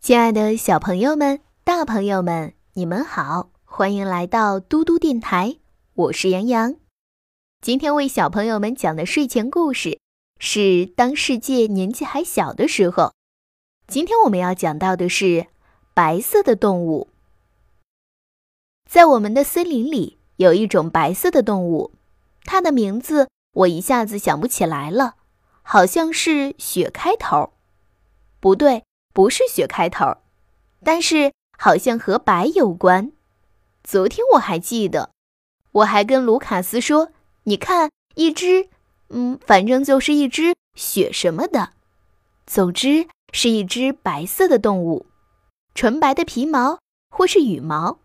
亲爱的小朋友们、大朋友们，你们好，欢迎来到嘟嘟电台，我是杨洋。今天为小朋友们讲的睡前故事是《当世界年纪还小的时候》。今天我们要讲到的是白色的动物。在我们的森林里，有一种白色的动物，它的名字我一下子想不起来了，好像是雪开头。不对，不是雪开头，但是好像和白有关。昨天我还记得，我还跟卢卡斯说：“你看，一只，嗯，反正就是一只雪什么的。总之是一只白色的动物，纯白的皮毛或是羽毛，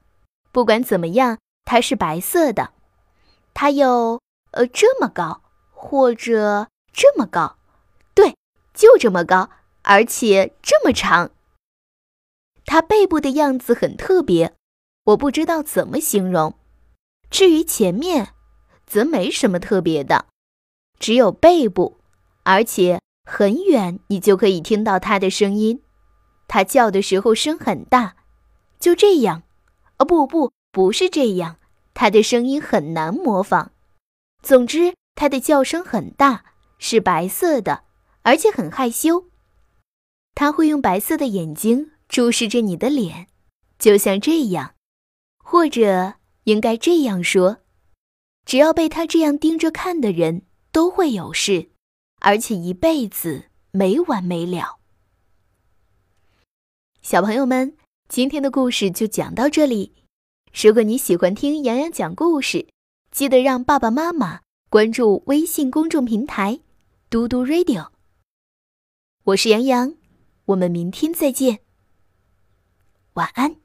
不管怎么样，它是白色的。它有呃这么高，或者这么高，对，就这么高。”而且这么长，它背部的样子很特别，我不知道怎么形容。至于前面，则没什么特别的，只有背部，而且很远你就可以听到它的声音。它叫的时候声很大，就这样。哦，不不，不是这样，它的声音很难模仿。总之，它的叫声很大，是白色的，而且很害羞。他会用白色的眼睛注视着你的脸，就像这样，或者应该这样说：只要被他这样盯着看的人，都会有事，而且一辈子没完没了。小朋友们，今天的故事就讲到这里。如果你喜欢听洋洋讲故事，记得让爸爸妈妈关注微信公众平台“嘟嘟 Radio”。我是杨洋。我们明天再见，晚安。